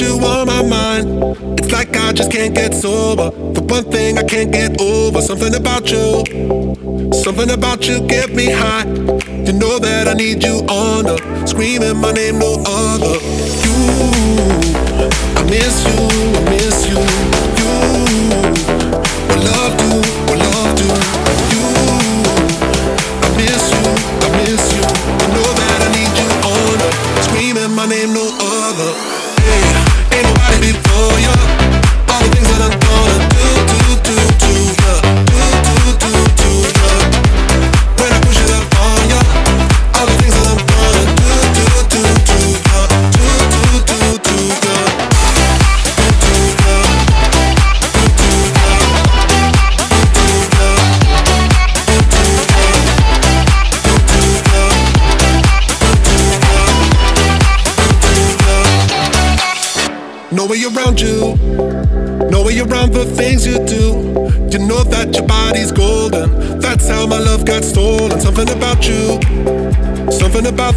you on my mind. It's like I just can't get sober. The one thing I can't get over, something about you. Something about you get me high. You know that I need you on the Screaming my name, no other. You, I miss you, I miss you.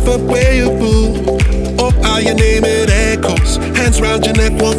up where you move. Oh, how your name it echoes. Hands round your neck, one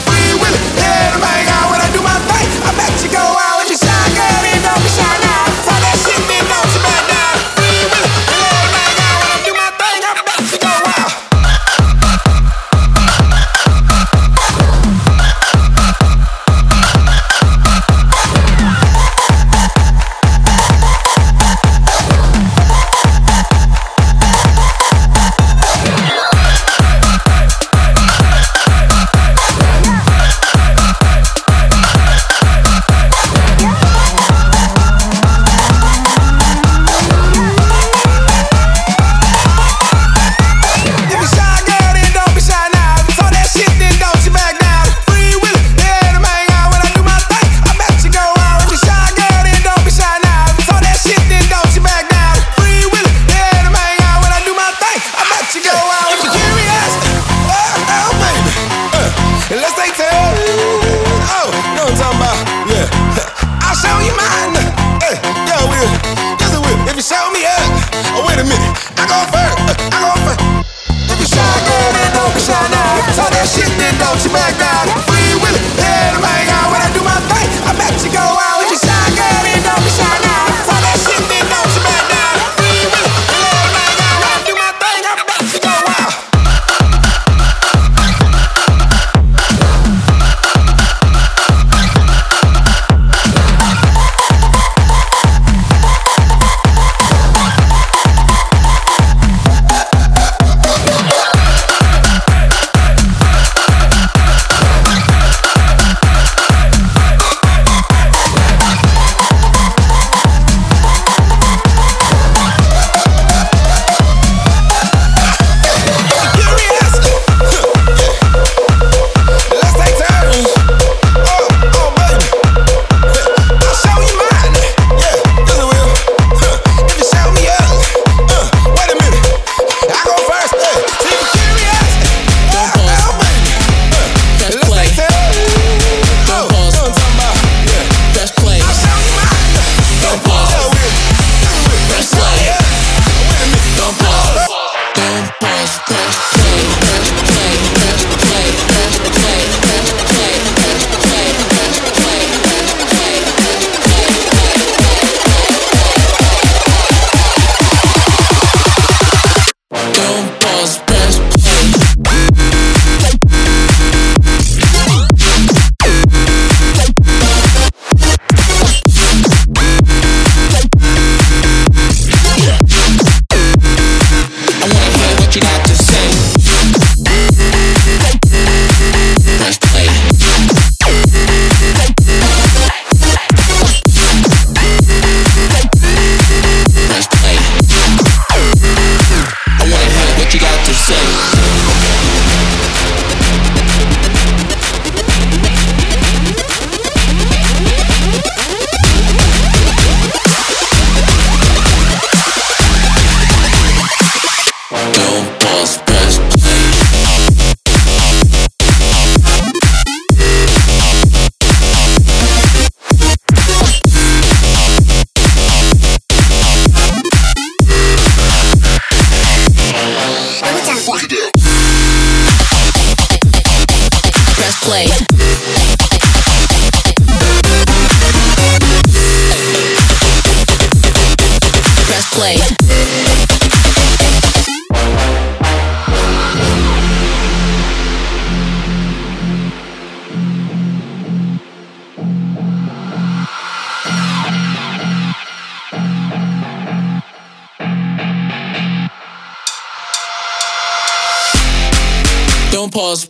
Don't pause.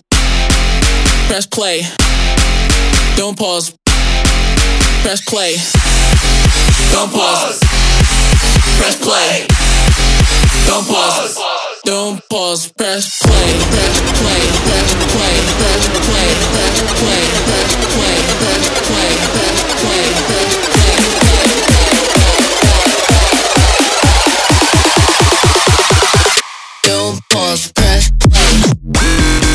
Press play. Don't pause. Press play. Don't pause. Press play. Don't pause. Don't pause. Press play. Press play. Press play. Press play. Press play. Press play. Press play. Press play. Press play. Don't pause, press play. Bye.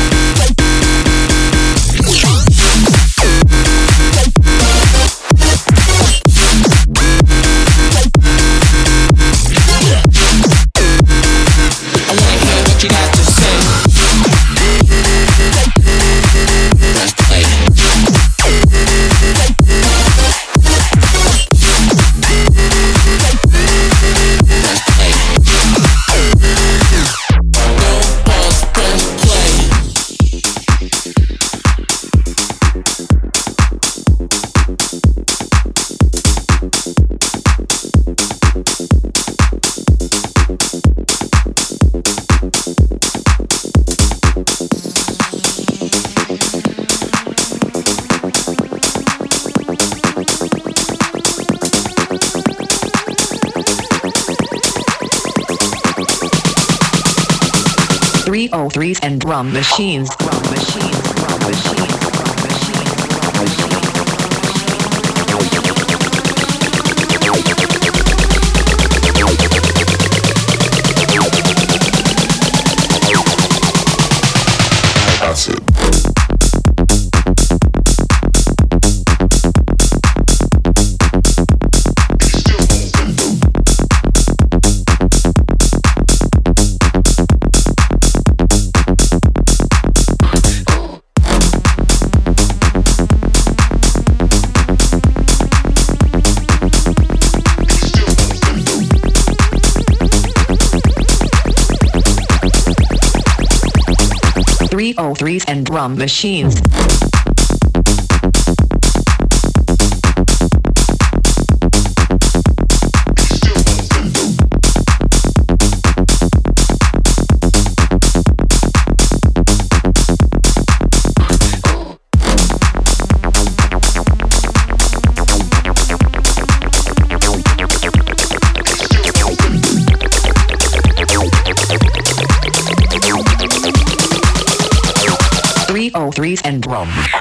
O3s and drum machines, drum machines, drum machines. 303s and drum machines. From.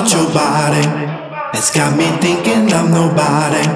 about your body. It's got me thinking I'm nobody.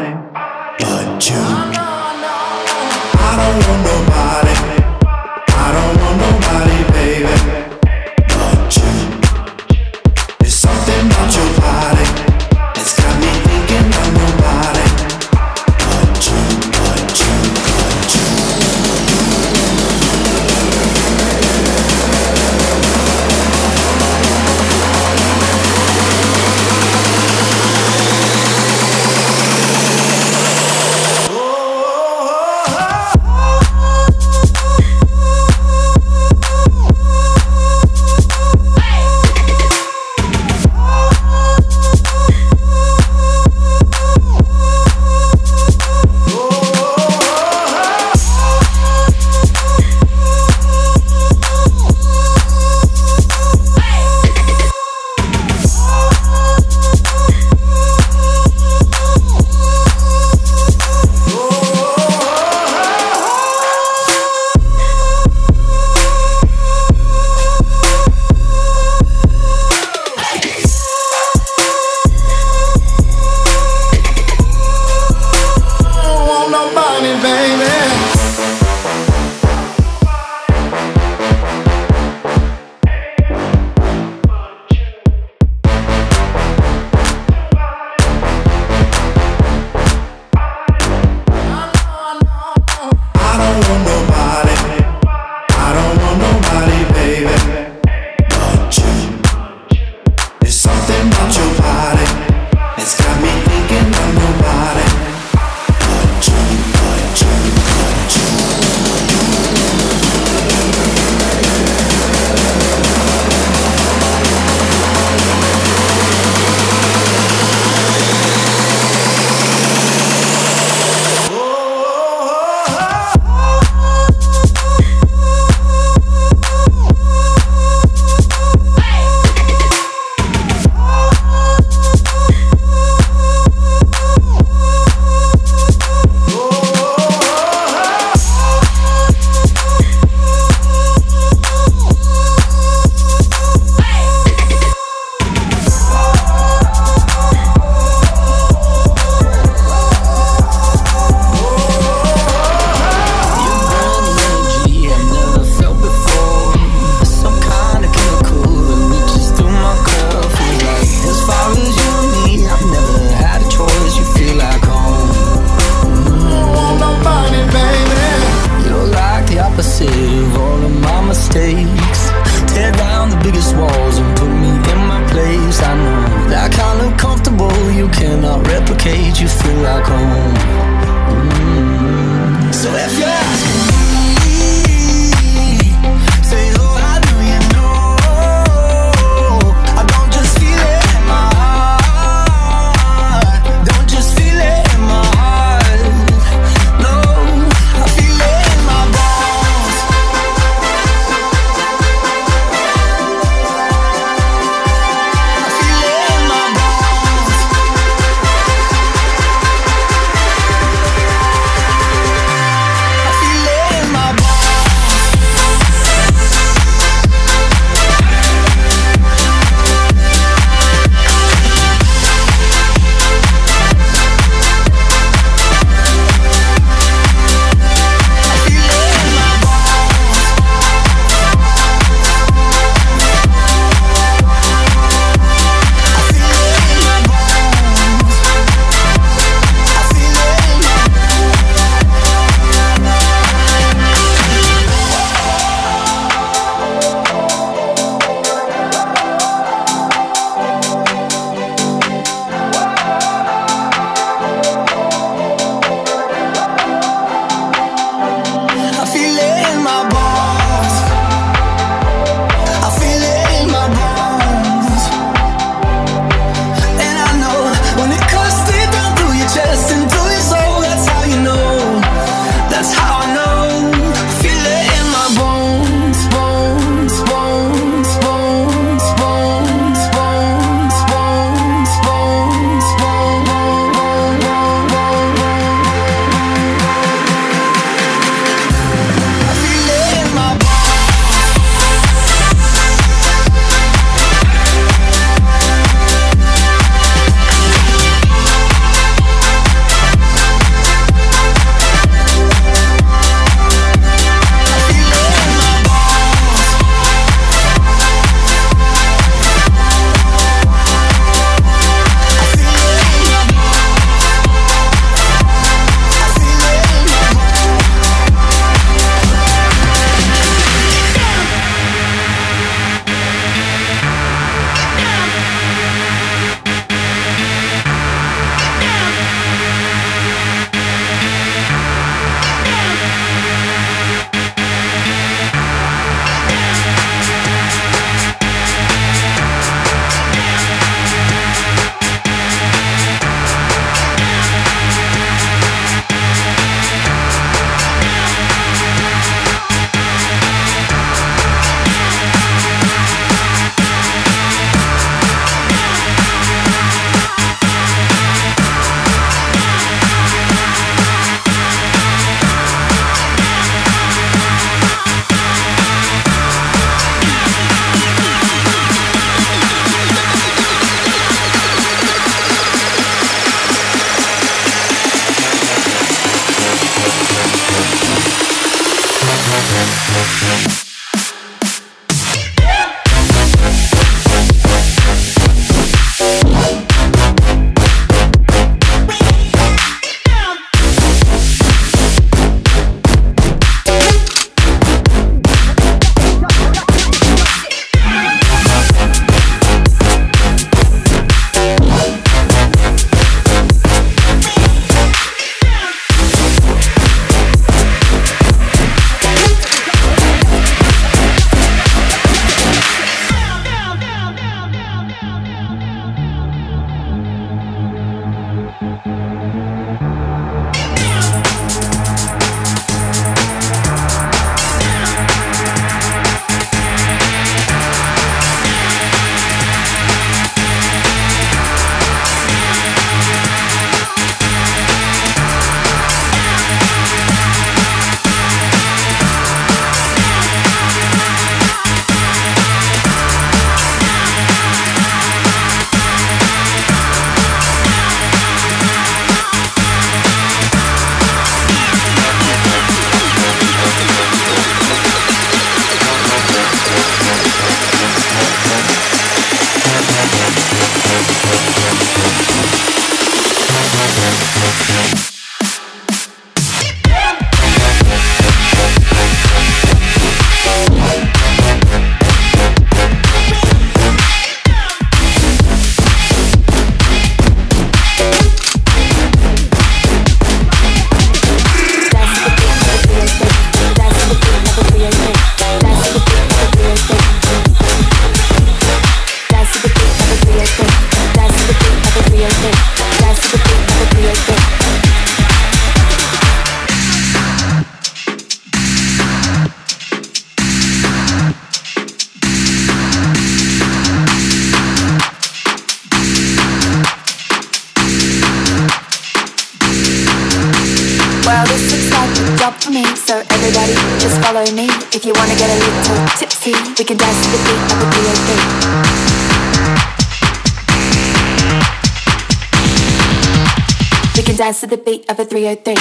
dance to the beat of a 303.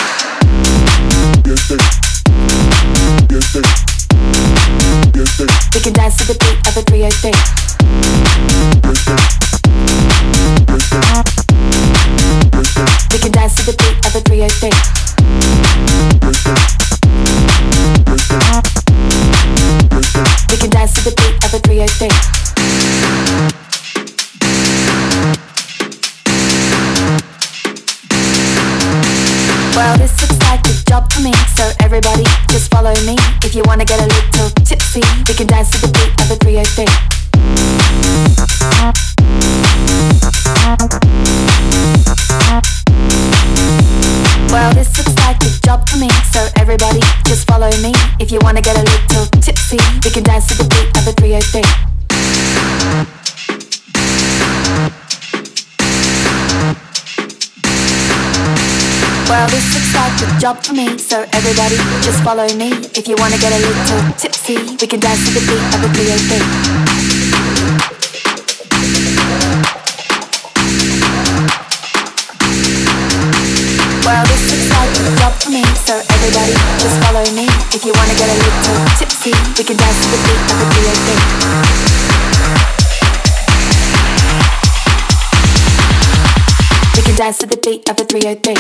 We can dance to the beat of a 303. Just follow me if you wanna get a little tipsy. We can dance to the beat of a BAB. Well, this looks like a job for me, so everybody just follow me. If you wanna get a little tipsy, we can dance to the beat of a BAB. We can dance to the beat of a 303.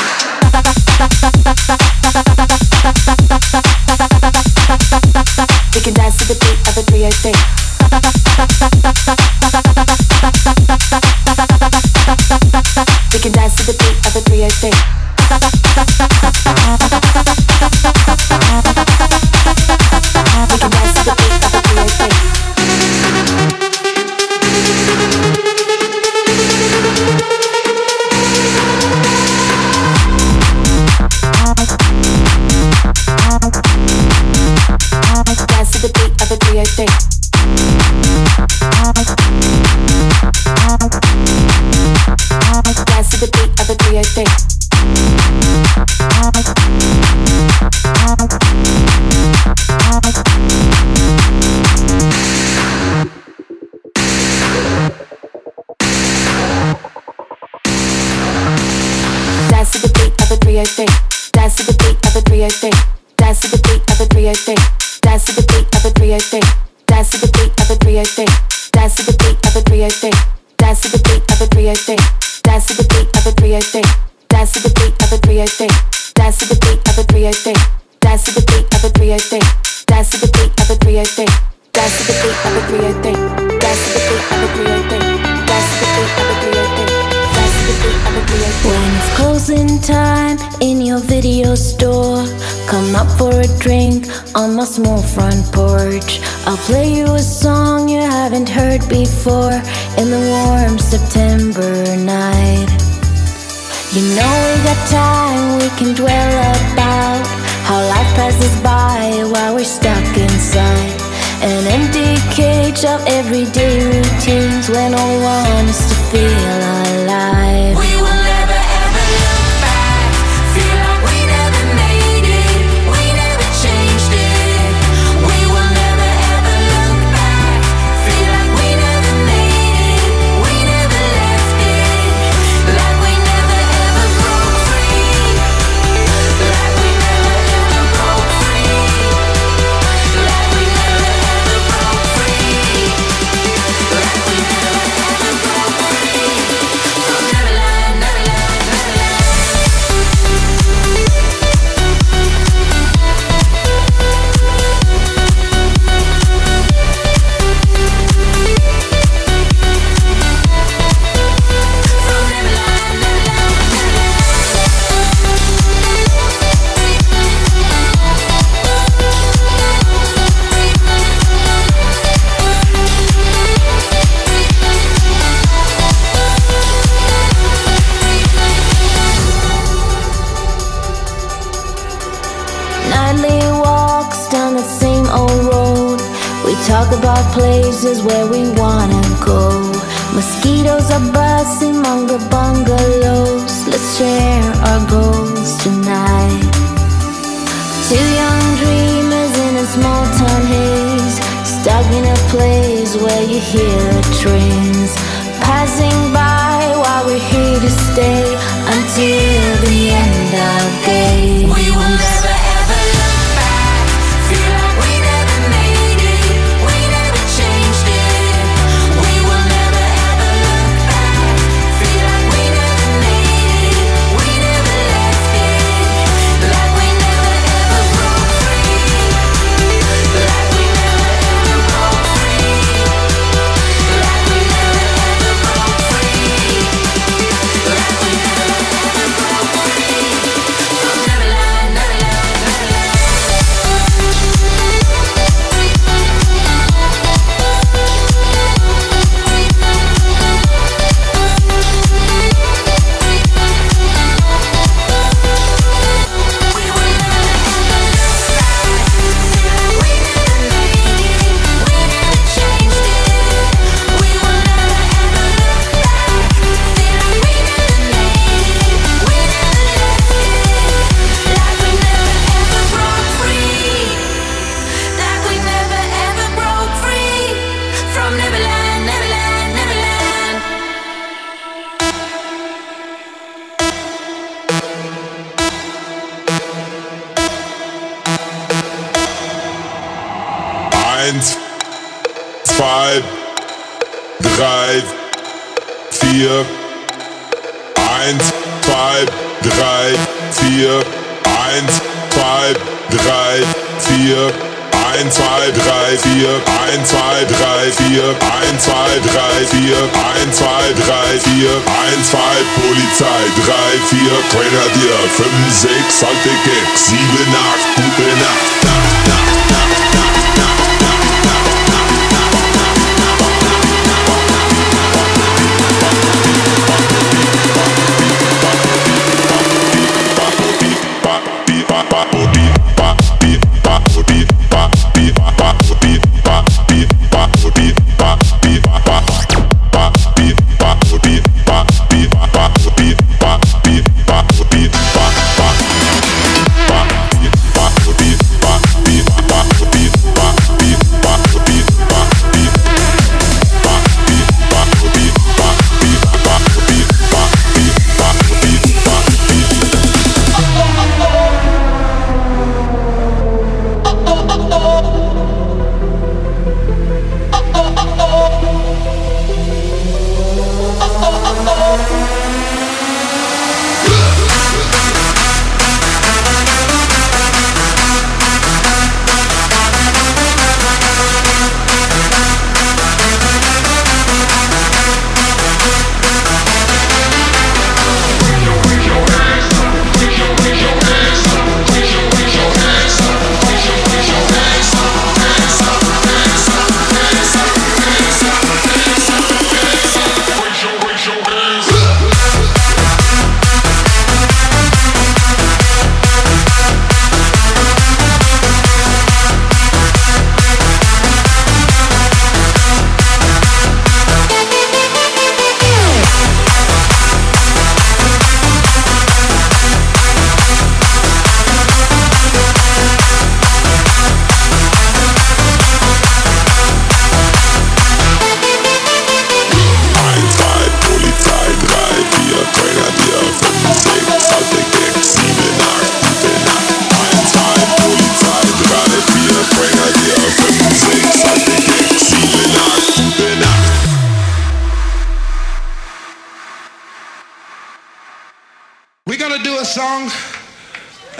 4, 1, 2, 3, 4, 1, 2, 3, 4, 1, 2, 3, 4, 1, 2, 3, 4, 1, 2, 3, 4, 1, 2, Polizei, 3, 4, Grenadier, 5, 6, halte Gag, 7, 8, gute Nacht, Nacht, Nacht.